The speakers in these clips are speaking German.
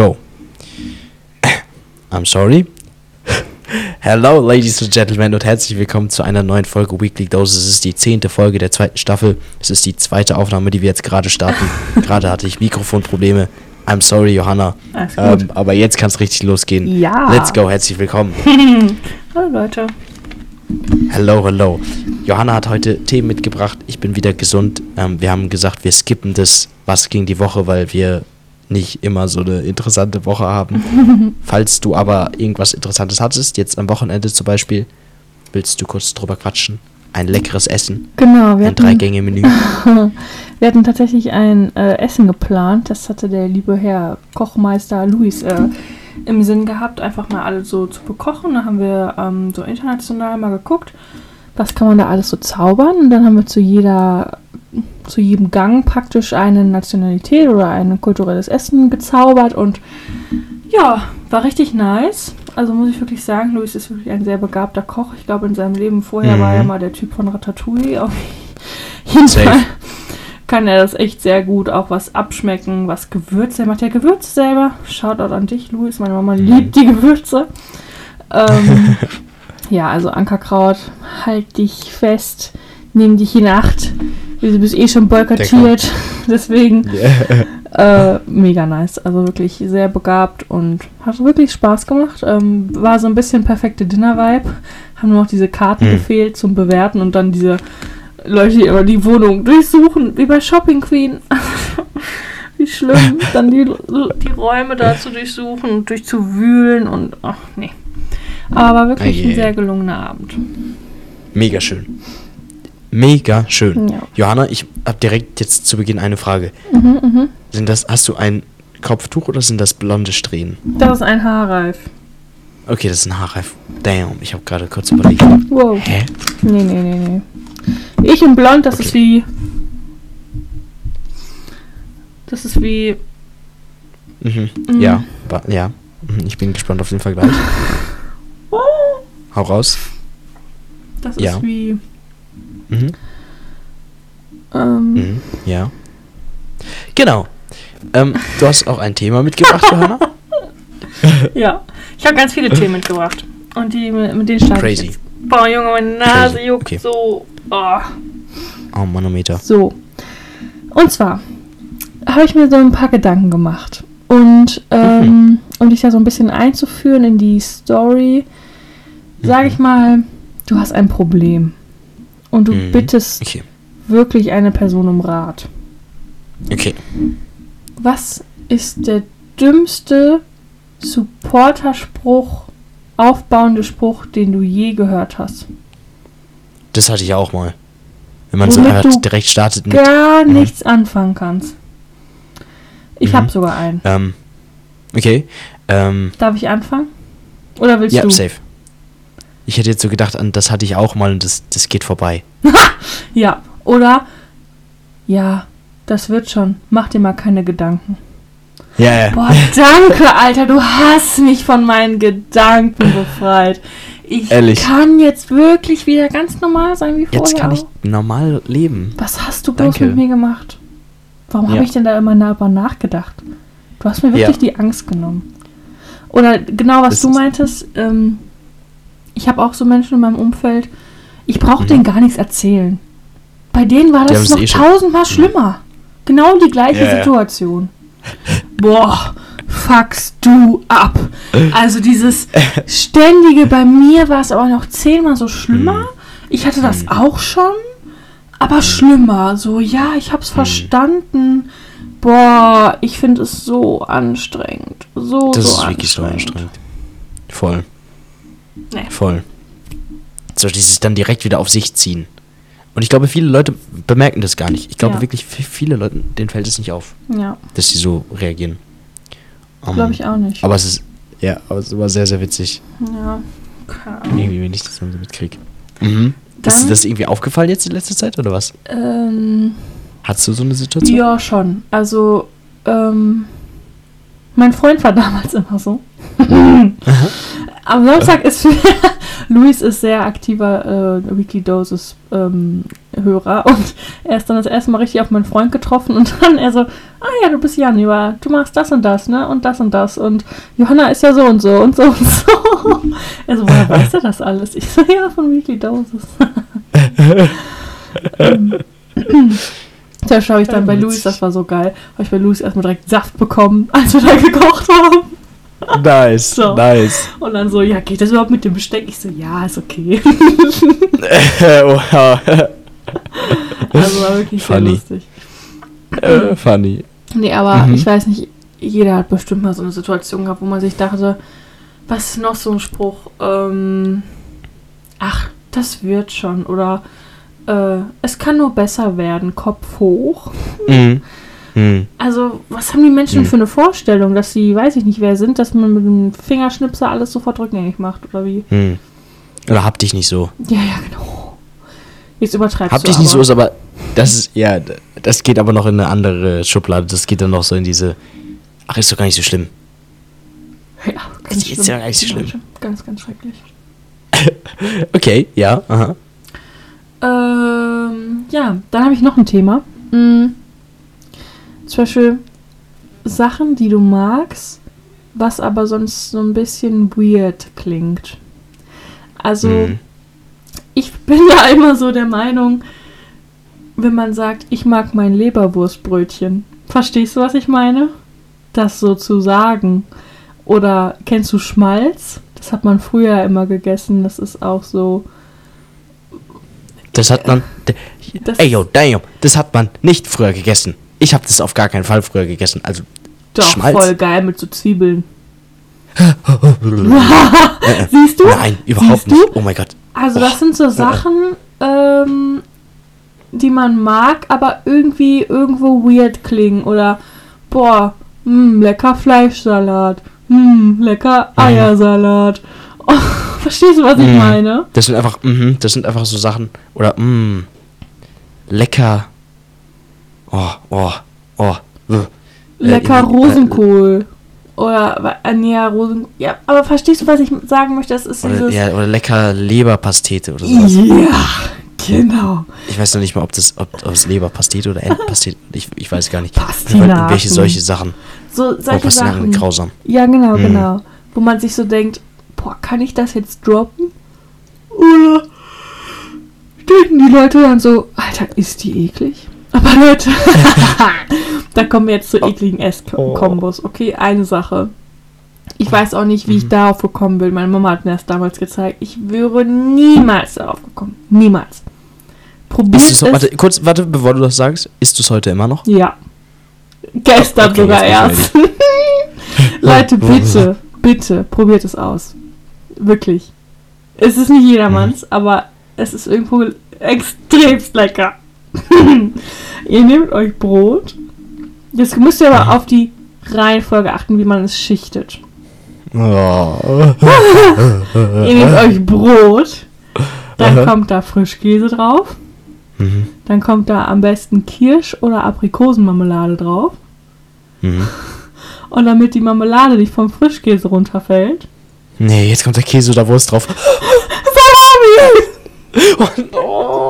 go. I'm sorry. Hello, ladies and gentlemen, und herzlich willkommen zu einer neuen Folge Weekly Dose. Es ist die zehnte Folge der zweiten Staffel. Es ist die zweite Aufnahme, die wir jetzt gerade starten. gerade hatte ich Mikrofonprobleme. I'm sorry, Johanna. Ähm, aber jetzt kann es richtig losgehen. Ja. Let's go, herzlich willkommen. Hallo Leute. Hello, hello. Johanna hat heute Themen mitgebracht. Ich bin wieder gesund. Ähm, wir haben gesagt, wir skippen das Was ging die Woche, weil wir nicht immer so eine interessante Woche haben. Falls du aber irgendwas Interessantes hattest, jetzt am Wochenende zum Beispiel, willst du kurz drüber quatschen? Ein leckeres Essen, Genau, wir ein hatten, Drei-Gänge-Menü. wir hatten tatsächlich ein äh, Essen geplant. Das hatte der liebe Herr Kochmeister Luis äh, im Sinn gehabt, einfach mal alles so zu bekochen. Da haben wir ähm, so international mal geguckt, was kann man da alles so zaubern. Und dann haben wir zu jeder, zu jedem Gang praktisch eine Nationalität oder ein kulturelles Essen gezaubert und ja, war richtig nice. Also muss ich wirklich sagen, Luis ist wirklich ein sehr begabter Koch. Ich glaube, in seinem Leben vorher Mhm. war er mal der Typ von Ratatouille. Auf jeden. Fall kann er das echt sehr gut. Auch was abschmecken, was Gewürze. Er macht ja Gewürze selber. Shoutout an dich, Luis. Meine Mama Mhm. liebt die Gewürze. Ähm, ja, also Ankerkraut, halt dich fest, nimm dich in Acht. Du bist eh schon boykottiert. Deswegen äh, mega nice. Also wirklich sehr begabt und hat wirklich Spaß gemacht. Ähm, war so ein bisschen perfekte Dinner-Vibe. Haben nur noch diese Karten Hm. gefehlt zum Bewerten und dann diese Leute, die immer die Wohnung durchsuchen, wie bei Shopping Queen. wie schlimm, dann die, die Räume da zu durchsuchen und durchzuwühlen und ach nee. Aber wirklich Oh je. ein sehr gelungener Abend. Mega schön. Mega schön. Ja. Johanna, ich habe direkt jetzt zu Beginn eine Frage. Mhm, mhm. Sind das, hast du ein Kopftuch oder sind das blonde Strähnen? Das ist ein Haarreif. Okay, das ist ein Haarreif. Damn, ich habe gerade kurz überlegt. Wow. Hä? Nee, nee, nee, nee. Ich in blond, das Okay. ist wie. Das ist wie. Mhm. Mhm. Ja, ja. Mhm, Ich bin gespannt auf den Vergleich. Hau raus. Das Ja. ist wie. Mhm. Ähm, Mhm. Ja. Genau. Ähm, du hast auch ein Thema mitgebracht, Johanna? Ja. Ich habe ganz viele Themen mitgebracht. Und die mit, denen starte ich Crazy. jetzt. Boah, Junge, meine Nase Crazy. juckt Okay. so. Oh. Oh, Manometer. So. Und zwar habe ich mir so ein paar Gedanken gemacht. Und ähm, um dich da so ein bisschen einzuführen in die Story, sage ich mal, du hast ein Problem. Und du Mhm. bittest Okay. wirklich eine Person um Rat. Okay. Was ist der dümmste Supporterspruch, aufbauende Spruch, den du je gehört hast? Das hatte ich auch mal. Wenn man so Womit einfach du direkt startet mit. Gar Mhm. nichts anfangen kannst. Ich Mhm. habe sogar einen. Ähm, okay. Ähm, Darf ich anfangen? Oder willst ja, du? safe. Ich hätte jetzt so gedacht, an das hatte ich auch mal und das, das geht vorbei. Ja. Oder ja, das wird schon. Mach dir mal keine Gedanken. Ja, ja. Boah, danke, Alter. Du hast mich von meinen Gedanken befreit. Ich Ehrlich? kann jetzt wirklich wieder ganz normal sein wie vorher. Jetzt kann ich normal leben. Was hast du bloß Danke. mit mir gemacht? Warum Ja. habe ich denn da immer darüber nachgedacht? Du hast mir wirklich Ja. die Angst genommen. Oder genau, was Das du meintest, ähm, ich habe auch so Menschen in meinem Umfeld, ich brauche Mhm. denen gar nichts erzählen. Bei denen war das noch eh tausendmal schlimmer. Genau die gleiche Ja, ja. Situation. Boah, fuckst du ab. Also dieses ständige, bei mir war es aber noch zehnmal so schlimmer. Mhm. Ich hatte das auch schon, aber schlimmer. So, ja, ich hab's verstanden. Boah, ich finde es so anstrengend. So, Das so ist wirklich so anstrengend. anstrengend. Voll. Nee. Voll. So dieses dann direkt wieder auf sich ziehen. Und ich glaube, viele Leute bemerken das gar nicht. Ich glaube Ja. wirklich, viele Leute, denen fällt es nicht auf, Ja, dass sie so reagieren. Um, glaube ich auch nicht. Aber es ist, ja, aber es war sehr, sehr witzig. ja, keine Ahnung. Irgendwie, wenn ich das dann so mitkriege. Mhm. Ist Dann- dir das irgendwie aufgefallen jetzt in letzter Zeit oder was? Ähm, Hattest du so eine Situation? ja, schon. Also, ähm, mein Freund war damals immer so. Am Samstag ist Luis ist sehr aktiver äh, Weekly Doses ähm, Hörer und er ist dann das erste Mal richtig auf meinen Freund getroffen und dann er so, ah ja, du bist Jan, ja, du machst das und das, ne? Und das und das und Johanna ist ja so und so und so und so. Er so, woher weißt du das alles? Ich so, ja, von Weekly Doses. ähm, da schaue ich dann bei Luis, das war so geil. Habe ich bei Luis erstmal direkt Saft bekommen, als wir da gekocht haben. Nice, So. nice. Und dann so, ja, geht das überhaupt mit dem Besteck? Ich so, ja, ist okay. wow. Also war wirklich sehr Funny. lustig. Äh, Funny. Nee, aber Mhm. ich weiß nicht, jeder hat bestimmt mal so eine Situation gehabt, wo man sich dachte, was ist noch so ein Spruch? Ähm, ach, das wird schon. Oder äh, es kann nur besser werden, Kopf hoch. Mhm. Mhm. Also, was haben die Menschen Mhm. für eine Vorstellung, dass sie, weiß ich nicht, wer sind, dass man mit dem Fingerschnipser alles sofort rückgängig macht, oder wie? Mhm. Oder hab dich nicht so. Ja, ja, genau. Jetzt übertreibst Hab du dich nicht so aber. ist aber das ist ja das geht aber noch in eine andere Schublade. Das geht dann noch so in diese Ach, ist doch gar nicht so schlimm. Ja, Das ist jetzt ja gar nicht so schlimm. Ganz, ganz schrecklich. Okay, ja, aha. Ähm, ja, dann habe ich noch ein Thema. Mm, zum Beispiel Sachen, die du magst, was aber sonst so ein bisschen weird klingt. Also, Mhm. ich bin ja immer so der Meinung, wenn man sagt, ich mag mein Leberwurstbrötchen. Verstehst du, was ich meine? Das so zu sagen. Oder kennst du Schmalz? Das hat man früher immer gegessen. Das ist auch so. Das hat man Ey yo, damn, das hat man nicht früher gegessen. Ich habe das auf gar keinen Fall früher gegessen. Also Doch, Schmalz? voll geil mit so Zwiebeln. Siehst du? nein, überhaupt Siehst du? nicht. Oh mein Gott. Also das sind so Sachen, ähm, die man mag, aber irgendwie irgendwo weird klingen. Oder, boah, mh, lecker Fleischsalat. Mh, lecker Eiersalat. Oh, verstehst du, was ich Mhm. meine? Das sind einfach mhm, das sind einfach so Sachen oder mm, lecker. Oh, oh, oh. äh. Lecker Äh, Rosenkohl. Oder, äh, nee, ja, Rosen... Ja, aber verstehst du, was ich sagen möchte? Das ist Oder, dieses... ja, oder lecker Leberpastete oder sowas. ja, genau. Ich weiß noch nicht mal, ob das ob, ob es Leberpastete oder Entenpastete. Ich, ich weiß gar nicht. Pastinaken. Irgendwelche solche Sachen. So, Oh, solche sind Sachen. grausam. Ja, genau, Hm. genau. Wo man sich so denkt, boah, kann ich das jetzt droppen? Oder denken die Leute dann so, Alter, ist die eklig? Leute, da kommen wir jetzt zu ekligen Ess-Kombos. Okay, eine Sache. Ich weiß auch nicht, wie ich Mhm. darauf gekommen bin. Meine Mama hat mir das damals gezeigt. Ich wäre niemals darauf gekommen. Niemals. Probiert Ist es. so, warte, kurz, warte, bevor du das sagst. Isst du es heute immer noch? Ja. Gestern Okay, sogar erst. Leute, bitte, bitte, probiert es aus. Wirklich. Es ist nicht jedermanns, aber es ist irgendwo extremst lecker. ihr nehmt euch Brot. Jetzt müsst ihr aber auf die Reihenfolge achten, wie man es schichtet. Oh. Ihr nehmt euch Brot, dann Aha. kommt da Frischkäse drauf, Mhm. dann kommt da am besten Kirsch- oder Aprikosenmarmelade drauf. Mhm. Und damit die Marmelade nicht vom Frischkäse runterfällt. Nee, jetzt kommt der Käse oder Wurst drauf.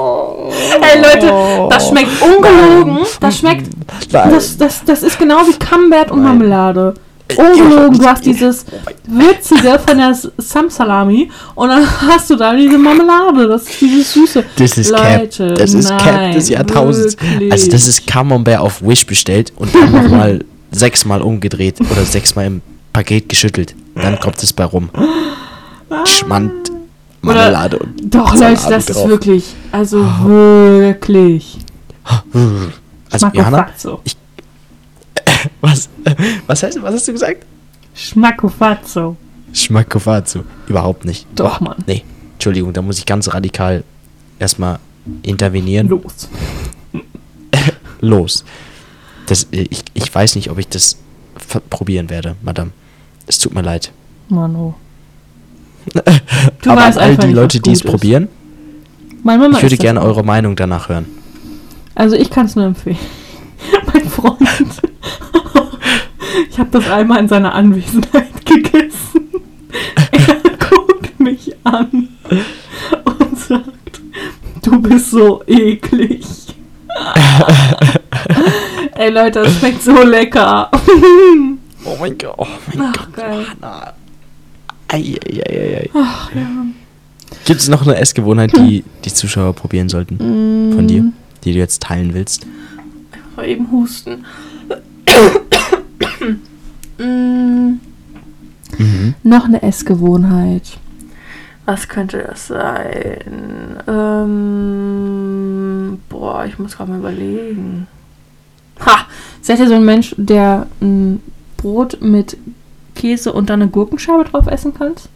Ey Leute, das schmeckt ungelogen. Das schmeckt. Das, das, das ist genau wie Camembert und. Marmelade. Ungelogen, du hast dieses würzige von der Sam-Salami und dann hast du da diese Marmelade. Das ist dieses Süße. Das ist Cap. Leute, Das ist Cap nein, des Jahrtausends. wirklich. Also das ist Camembert auf Wish bestellt und dann nochmal sechsmal umgedreht oder sechsmal im Paket geschüttelt. Dann kommt es bei rum. Schmand, Marmelade und Doch, Leute, das ist drauf. wirklich. Also wirklich. Also Johanna, Schmackofazzo. was, was, heißt, was hast du gesagt? Schmackofazzo. Schmackofatsu. Überhaupt nicht. Doch, Mann. Nee, Entschuldigung, da muss ich ganz radikal erstmal intervenieren. Los. Los. Das, äh, ich, ich weiß nicht, ob ich das probieren werde, Madame. Es tut mir leid. Mano. Du Aber weißt an all die nicht, Leute, die es ist. probieren, ich würde gerne eure Meinung danach hören. Also ich kann es nur empfehlen. mein Freund. ich habe das einmal in seiner Anwesenheit gegessen. Er guckt mich an und sagt, du bist so eklig. Ey Leute, das schmeckt so lecker. Oh mein Gott, oh mein Ach, Gott, geil. Ei, ei, ei, ei, ei. Ach ja. Gibt es noch eine Essgewohnheit, die die Zuschauer probieren sollten? Von dir? Die du jetzt teilen willst? Mal eben husten. Mhm. Noch eine Essgewohnheit. Was könnte das sein? Ähm, boah, ich muss gerade mal überlegen. Ha! Seid ihr so ein Mensch, der ein Brot mit Käse und dann eine Gurkenscheibe drauf essen kannst?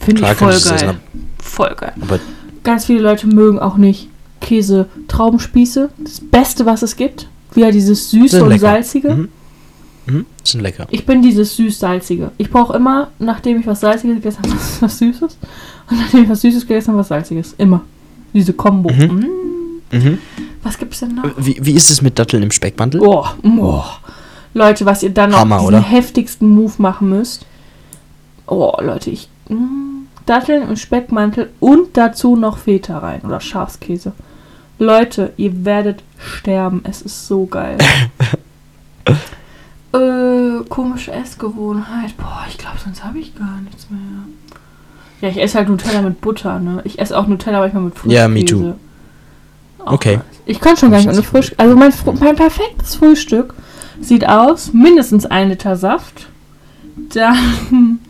Finde ich voll geil. Voll geil. Aber Ganz viele Leute mögen auch nicht Käse-Traubenspieße. Das Beste, was es gibt. Wieder dieses süße und lecker. salzige. Mhm. Mhm. Sind lecker. Ich bin dieses süß-salzige. Ich brauche immer, nachdem ich was Salziges gegessen habe, was Süßes. Und nachdem ich was Süßes gegessen habe, was Salziges. Immer. Diese Kombo. Mhm. Mm. Mhm. Was gibt's denn noch? Wie, wie ist es mit Datteln im Speckmantel? Oh, oh. Leute, was ihr dann noch Hammer, diesen oder? heftigsten Move machen müsst. Oh, Leute, ich. Mm, Datteln im Speckmantel und dazu noch Feta rein oder Schafskäse. Leute, ihr werdet sterben. Es ist so geil. äh, komische Essgewohnheit. Boah, ich glaube, sonst habe ich gar nichts mehr. Ja, ich esse halt Nutella mit Butter, ne? Ich esse auch Nutella manchmal mit Frischkäse. Ja, me too. Auch Okay. nice. Ich kann schon gar nicht ohne Frisch. Also mein, mein perfektes Frühstück sieht aus, mindestens ein Liter Saft, dann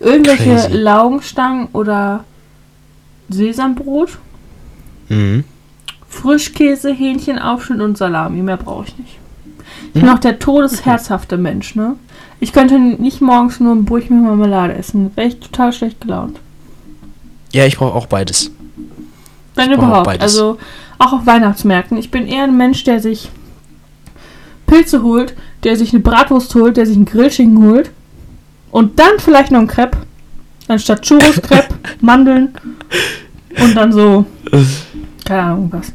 irgendwelche Crazy. Laugenstangen oder Sesambrot, Mhm. Frischkäse, Hähnchenaufschnitt und salami. Mehr brauche ich nicht. Ich bin Mhm. auch der todesherzhafte Mensch, ne? Ich könnte nicht morgens nur ein Brot mit Marmelade essen. Wäre ich total schlecht gelaunt. Ja, ich brauche auch beides. Wenn Ich brauche auch überhaupt. beides. Also auch auf Weihnachtsmärkten. Ich bin eher ein Mensch, der sich Pilze holt, der sich eine Bratwurst holt, der sich einen Grillschinken holt und dann vielleicht noch ein Crepe. Anstatt Churros, Crepe, Mandeln und dann so, keine Ahnung was.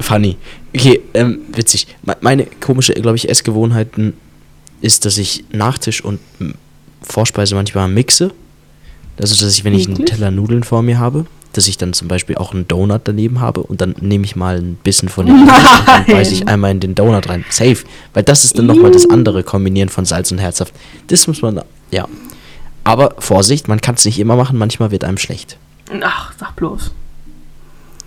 Funny. Okay, ähm, witzig. Me- Meine komische, glaube ich, Essgewohnheiten ist, dass ich Nachtisch und m, Vorspeise manchmal mixe. Also, dass ich, wenn ich einen Wirklich? Teller Nudeln vor mir habe, dass ich dann zum Beispiel auch einen Donut daneben habe und dann nehme ich mal ein bisschen von dem Nudeln und dann beiße ich Nein. einmal in den Donut rein. Safe. Weil das ist dann nochmal das andere Kombinieren von Salz und Herzhaft. Das muss man, ja. Aber Vorsicht, man kann es nicht immer machen, manchmal wird einem schlecht. Ach, sag bloß.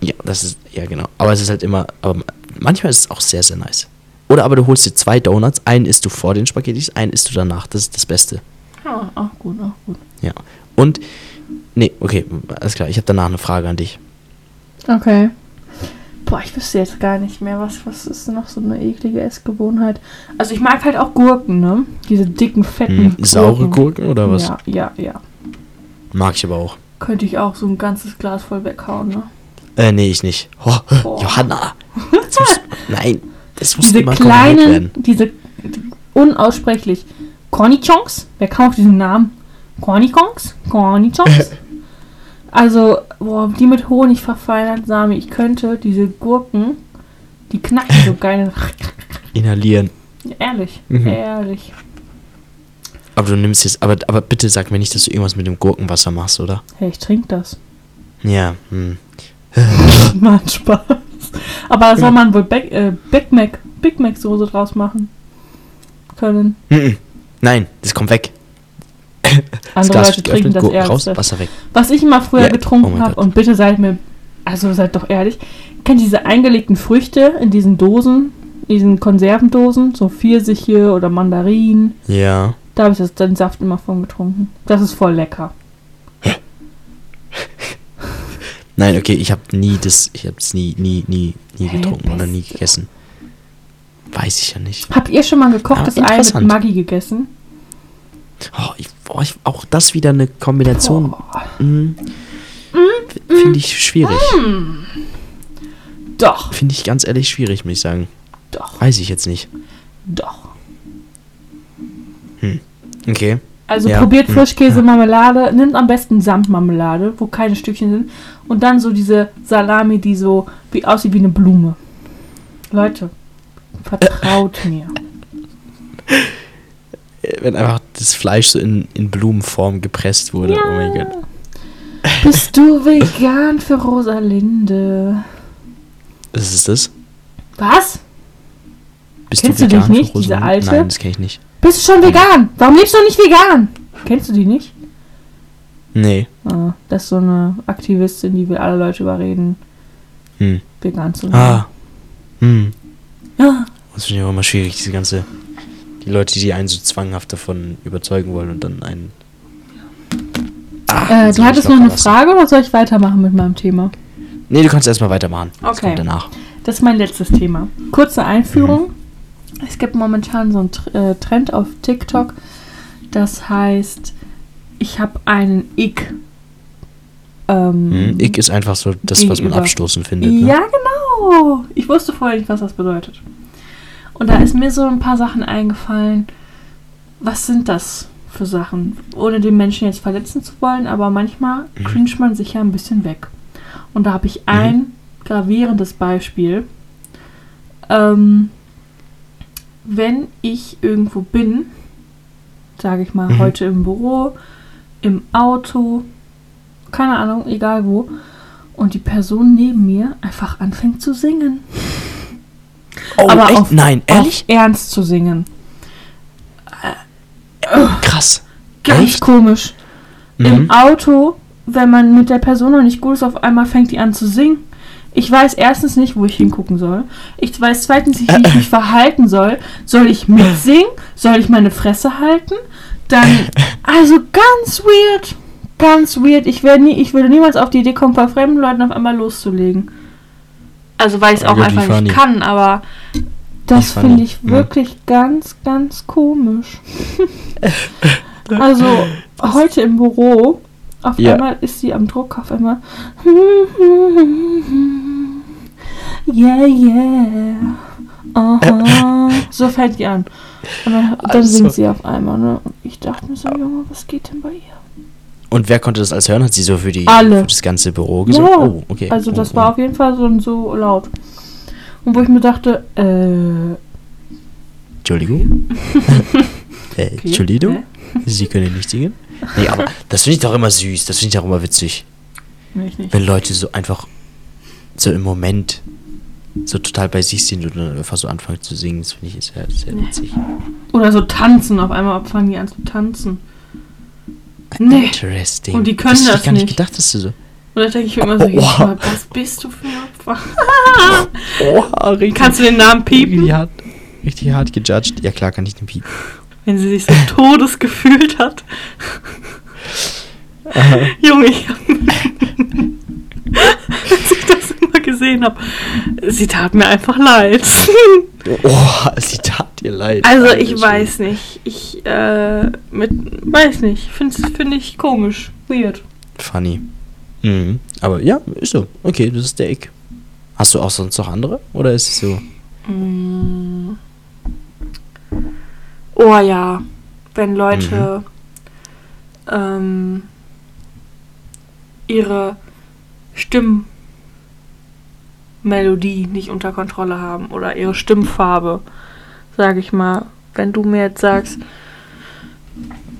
Ja, das ist, ja genau. Aber es ist halt immer, aber manchmal ist es auch sehr, sehr nice. Oder aber du holst dir zwei Donuts, einen isst du vor den Spaghettis, einen isst du danach. Das ist das Beste. Ja, ach gut, ach gut. Ja. Und, nee, okay, alles klar. Ich habe danach eine Frage an dich. Okay. Boah, ich wüsste jetzt gar nicht mehr, was, was ist denn noch so eine eklige Essgewohnheit. Also ich mag halt auch Gurken, ne? Diese dicken, fetten Hm, saure Gurken oder was? Ja, ja, ja. Mag ich aber auch. Könnte ich auch so ein ganzes Glas voll weghauen, ne? Äh, nee, ich nicht. Oh, Boah. Johanna! Das muss, nein, das muss Diese kleinen, diese unaussprechlich Cornichons, wer kauft diesen Namen? Cornichons? Cornichons? also, boah, die mit Honig verfeinert, Sami, ich könnte diese Gurken, die knacken so geil. Inhalieren. Ehrlich, Mhm. ehrlich. Aber du nimmst jetzt, aber, aber bitte sag mir nicht, dass du irgendwas mit dem Gurkenwasser machst, oder? Hey, ich trinke das. Ja, hm. Mann, Spaß. Aber da soll man wohl Big, äh, Big Mac, Big Mac Soße draus machen können. Mhm. Nein, das kommt weg. Andere Leute trinken das Gurken raus. Wasser weg. Was ich immer früher oh getrunken mein habe, und bitte seid mir, also seid doch ehrlich, kennt diese eingelegten Früchte in diesen Dosen, in diesen Konservendosen, so Pfirsiche oder Mandarinen. Ja. Da habe ich das, den Saft immer von getrunken. Das ist voll lecker. Nein, okay, ich habe nie das, ich habe es nie, nie, nie, nie getrunken oder nie gegessen. Weiß ich ja nicht. Habt ihr schon mal gekochtes Ei mit. Maggi gegessen? Oh, ich, oh, ich, auch das wieder eine Kombination. Boah. mm, Finde ich schwierig. Doch, Finde ich ganz ehrlich schwierig, muss ich sagen. doch, Weiß ich jetzt nicht. doch. Okay. Also Ja. probiert Hm. Frischkäse, Marmelade, nimmt am besten Samtmarmelade, wo keine Stückchen sind. Und dann so diese Salami, die so wie aussieht wie eine Blume. Leute, vertraut mir. Äh, Wenn einfach das Fleisch so in, in Blumenform gepresst wurde. Oh mein Gott. Bist du vegan für Rosalinde? Was ist das? Was? Bist Kennst du dich vegan, nicht, Frau diese Rosalinde? alte? Nein, das kenne ich nicht. Bist du schon vegan? Warum lebst du nicht vegan? Kennst du die nicht? Nee. Ah, das ist so eine Aktivistin, die will alle Leute überreden, Hm. vegan zu werden. Ah. Hm. Ja. Das finde ich auch immer schwierig, diese ganze. Die Leute, die einen so zwanghaft davon überzeugen wollen und dann einen. Ah, Äh, du hattest noch eine lassen. Frage oder soll ich weitermachen mit meinem Thema? Nee, du kannst erstmal weitermachen. Das Okay. kommt danach. Das ist mein letztes Thema. Kurze Einführung. Es gibt momentan so einen äh, Trend auf TikTok, das heißt, ich habe einen Ick. Ähm, Hm. Ich ist einfach so das, was man Gegenüber. abstoßen findet. Ne? Ja, genau. Ich wusste vorher nicht, was das bedeutet. Und da ist mir so ein paar Sachen eingefallen. Was sind das für Sachen? Ohne den Menschen jetzt verletzen zu wollen, aber manchmal Mhm. cringe man sich ja ein bisschen weg. Und da habe ich ein gravierendes Beispiel. Ähm, wenn ich irgendwo bin, sage ich mal, Mhm. heute im Büro, im Auto, keine Ahnung, egal wo, und die Person neben mir einfach anfängt zu singen. Oh, Aber echt? auf- Nein, ehrlich? Auf ernst zu singen. Krass. Ganz Echt? komisch. Mhm. Im Auto, wenn man mit der Person noch nicht gut ist, auf einmal fängt die an zu singen. Ich weiß erstens nicht, wo ich hingucken soll. Ich weiß zweitens nicht, wie ich mich verhalten soll. Soll ich mitsingen? Soll ich meine Fresse halten? Dann, also ganz weird. Ganz weird. Ich, nie, ich würde niemals auf die Idee kommen, bei fremden Leuten auf einmal loszulegen. Also, weil ich es auch einfach funny. nicht kann, aber das finde ich Ja. wirklich ganz, ganz komisch. also, heute im Büro, auf Ja. einmal ist sie am Druck, auf einmal. Yeah, yeah. Aha. So fängt die an. Und dann, dann Also. singt sie auf einmal, ne? Und ich dachte mir so, Junge, was geht denn bei ihr? Und wer konnte das alles hören? Hat sie so für, die, für das ganze Büro gesungen? Ja, Oh, okay. Also oh, das oh. war auf jeden Fall so, so laut. Und wo ich mir dachte, äh, Entschuldigung? äh, Entschuldigung? hä? Sie können nicht singen? Nee, aber das finde ich doch immer süß. Das finde ich auch immer witzig. Nee. Wenn Leute so einfach so im Moment so total bei sich sind und dann einfach so anfangen zu singen. Das finde ich sehr, sehr witzig. Oder so tanzen, auf einmal fangen die an zu tanzen. Nee. Interesting. Und die können das das ich gar nicht gedacht, dass du so. Und da denke ich mir immer so, Oh, oh. Was bist du für ein Opfer? Oh, richtig, Kannst du den Namen piepen? richtig hart, richtig hart gejudged. Ja klar, kann ich den piepen. Wenn sie sich so todes gefühlt hat. Junge, ich hab, als ich das immer gesehen habe, sie tat mir einfach leid. Oh, sie tat dir leid. Also ich schön. weiß nicht. Ich äh, mit weiß nicht. Finde find ich komisch. Weird. Funny. Mhm. Aber ja, ist so. Okay, das ist der Ick. Hast du auch sonst noch andere? Oder ist es so? Mm. Oh ja. Wenn Leute ähm, ihre Stimmmelodie nicht unter Kontrolle haben oder ihre Stimmfarbe, sage ich mal. Wenn du mir jetzt sagst,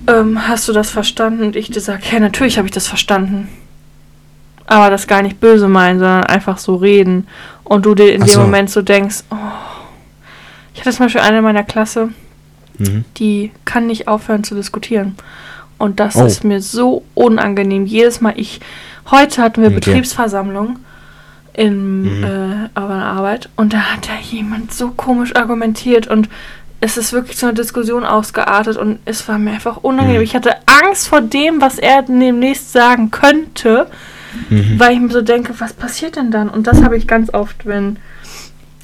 ähm, hast du das verstanden? Und ich dir sage, ja, natürlich habe ich das verstanden. Aber das gar nicht böse meinen, sondern einfach so reden. Und du dir in Ach dem so. Moment so denkst, oh. Ich hatte zum Beispiel eine in meiner Klasse, Mhm. die kann nicht aufhören zu diskutieren. Und das Oh. ist mir so unangenehm. Jedes Mal, ich. Heute hatten wir Okay. Betriebsversammlung in Mhm. äh, auf einer Arbeit und da hat da jemand so komisch argumentiert und es ist wirklich zu einer Diskussion ausgeartet und es war mir einfach unangenehm. Mhm. Ich hatte Angst vor dem, was er demnächst sagen könnte, Mhm. weil ich mir so denke, was passiert denn dann? Und das habe ich ganz oft, wenn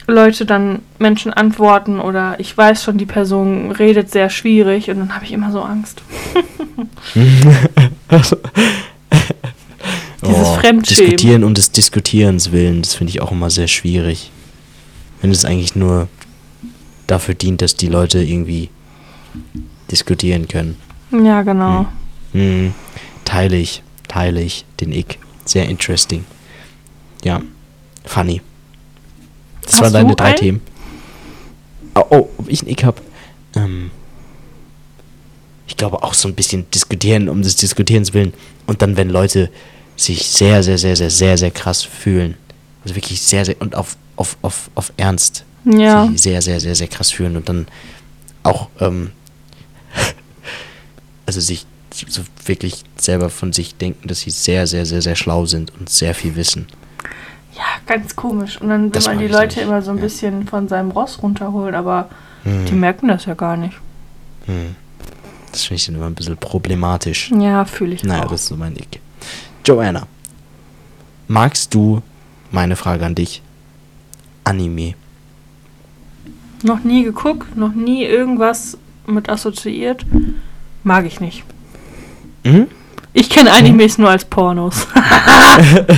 Leute dann Menschen antworten oder ich weiß schon, die Person redet sehr schwierig und dann habe ich immer so Angst. Dieses Fremdschämen. Diskutieren um des Diskutierens willen, das finde ich auch immer sehr schwierig. Wenn es eigentlich nur dafür dient, dass die Leute irgendwie diskutieren können. Ja, genau. Mhm. Teile ich, teile ich den Ick. Sehr interesting. Ja, funny. Das Hast waren deine drei einen? Themen. Oh, oh, ob ich einen Ick habe? Ähm, ich glaube auch so ein bisschen diskutieren um des Diskutierens willen. Und dann, wenn Leute sich sehr, sehr, sehr, sehr, sehr, sehr krass fühlen. Also wirklich sehr, sehr, und auf, auf, auf, auf Ernst. Ja. Sich sehr, sehr, sehr, sehr krass fühlen und dann auch, ähm, also sich so wirklich selber von sich denken, dass sie sehr, sehr, sehr, sehr schlau sind und sehr viel wissen. Ja, ganz komisch. Und dann will Das man die Leute nicht, immer so ein ja. bisschen von seinem Ross runterholen, aber Hm, die merken das ja gar nicht. hm. Das finde ich dann immer ein bisschen problematisch. Ja, fühle ich Naja, auch. das ist so mein Ecke. Joanna, magst du, meine Frage an dich, Anime? Noch nie geguckt, noch nie irgendwas mit assoziiert. Mag ich nicht. Mhm. Ich kenne Animes nur als Pornos.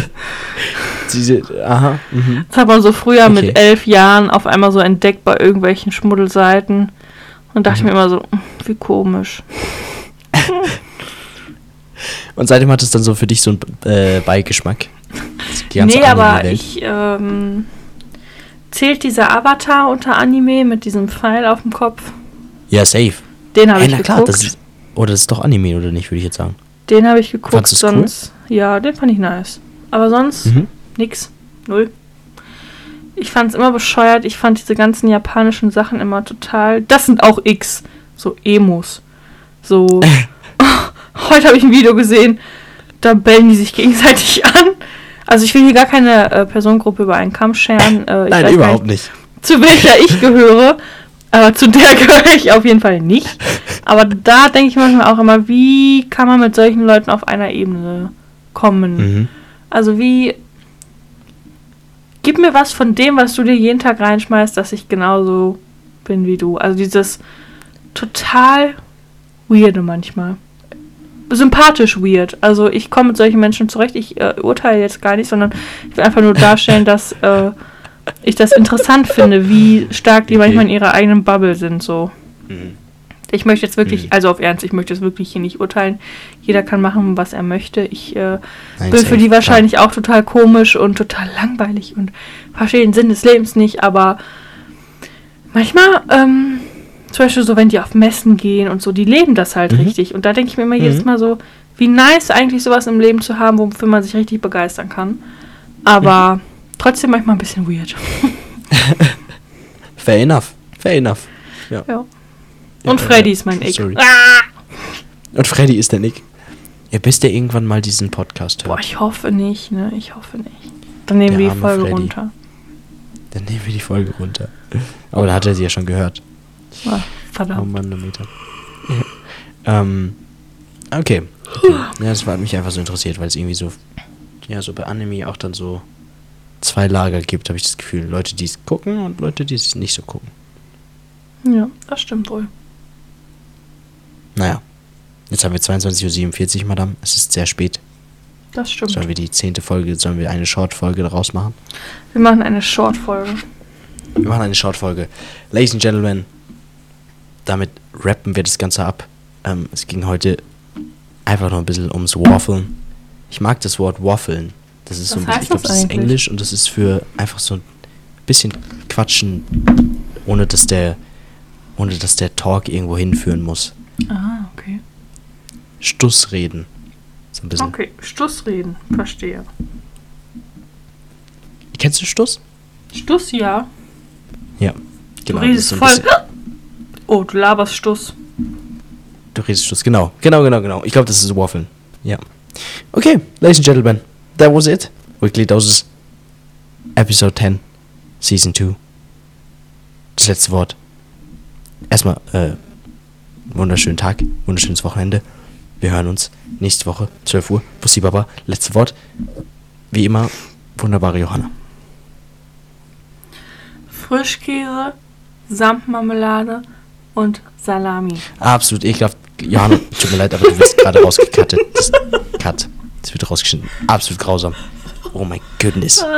Diese, aha, mhm. Das hat man so früher Okay. mit elf Jahren auf einmal so entdeckt bei irgendwelchen Schmuddelseiten. Und dachte Mhm. mir immer so, wie komisch. Und seitdem hat es dann so für dich so einen äh, Beigeschmack. Die ganze nee, aber Anime-Welt. ich, ähm, zählt dieser Avatar unter Anime mit diesem Pfeil auf dem Kopf? Ja, safe. Den habe ich na klar, geguckt. das ist, oder das ist doch Anime, oder nicht, würde ich jetzt sagen. den habe ich geguckt, Fandst du's cool? sonst. Ja, den fand ich nice. Aber sonst Mhm. nix. Null. Ich fand es immer bescheuert. Ich fand diese ganzen japanischen Sachen immer total. Das sind auch X. So Emos. So. Heute habe ich ein Video gesehen. Da bellen die sich gegenseitig an. Also ich will hier gar keine äh, Personengruppe über einen Kamm scheren. Äh, Nein, überhaupt nicht. zu welcher ich gehöre. Aber zu der gehöre ich auf jeden Fall nicht. Aber da denke ich manchmal auch immer, wie kann man mit solchen Leuten auf einer Ebene kommen? Mhm. Also wie. Gib mir was von dem, was du dir jeden Tag reinschmeißt, dass ich genauso bin wie du. Also dieses total weirde manchmal. Sympathisch weird. Also ich komme mit solchen Menschen zurecht. Ich äh, urteile jetzt gar nicht, sondern ich will einfach nur darstellen, dass äh, ich das interessant finde, wie stark die Okay. manchmal in ihrer eigenen Bubble sind. So. Mhm. Ich möchte jetzt wirklich, Mhm. also auf Ernst, ich möchte jetzt wirklich hier nicht urteilen. Jeder kann machen, was er möchte. Ich äh, Nein, bin für die klar. wahrscheinlich auch total komisch und total langweilig und verstehe den Sinn des Lebens nicht, aber manchmal, ähm, zum Beispiel so, wenn die auf Messen gehen und so, die leben das halt Mhm. richtig. Und da denke ich mir immer Mhm. jedes Mal so, wie nice eigentlich sowas im Leben zu haben, wofür man sich richtig begeistern kann. Aber trotzdem manchmal ein bisschen weird. Fair enough. Fair enough. Ja. Ja. Ja, Und ja, Freddy ja. ist mein Eck. Sorry. Ah! Und Freddy ist der Nick. Ja, bis der irgendwann mal diesen Podcast hört. Boah, ich hoffe nicht, ne? Ich hoffe nicht. Dann nehmen wir die Folge Freddy. runter. Dann nehmen wir die Folge runter. Aber da hat er sie ja schon gehört. Oh verdammt. Mann, der Meter. ähm, okay. okay. Ja, das hat mich einfach so interessiert, weil es irgendwie so, ja, so bei Anime auch dann so zwei Lager gibt, habe ich das Gefühl. Leute, die es gucken und Leute, die es nicht so gucken. Ja, das stimmt wohl. Naja. Jetzt haben wir 22.47 Uhr, Madame. Es ist sehr spät. Das stimmt. Sollen wir die zehnte Folge, sollen wir eine Short-Folge daraus machen? Wir machen eine Short-Folge. Wir machen eine Short-Folge. Ladies and Gentlemen, damit rappen wir das Ganze ab. Ähm, es ging heute einfach noch ein bisschen ums Waffeln. Ich mag das Wort Waffeln. Das ist so ein bisschen, ich glaube, das ist? Englisch und das ist für einfach so ein bisschen Quatschen, ohne dass der, ohne dass der Talk irgendwo hinführen muss. Ah, okay. Stussreden. So ein bisschen. Okay, Stussreden. Verstehe. Kennst du Stuss? Stuss, ja. Ja. Genau. du das redest ist so ein voll. bisschen- Oh, du laberst Stuss. Du redest Stuss, genau. Genau, genau, genau. Ich glaube, das ist Waffeln. Ja. Okay, ladies and gentlemen, that was it. Weekly Doses, Episode 10, Season 2. Das letzte Wort. Erstmal, äh, wunderschönen Tag, wunderschönes Wochenende. Wir hören uns nächste Woche, 12 Uhr. Bussi Baba, letzte Wort. Wie immer, wunderbare Johanna. Frischkäse, Samtmarmelade und Salami. Absolut ekelhaft. Johanna, tut mir leid, aber du wirst gerade rausgekattet. Das, cut. Das wird rausgeschnitten. Absolut grausam. Oh mein Goodness.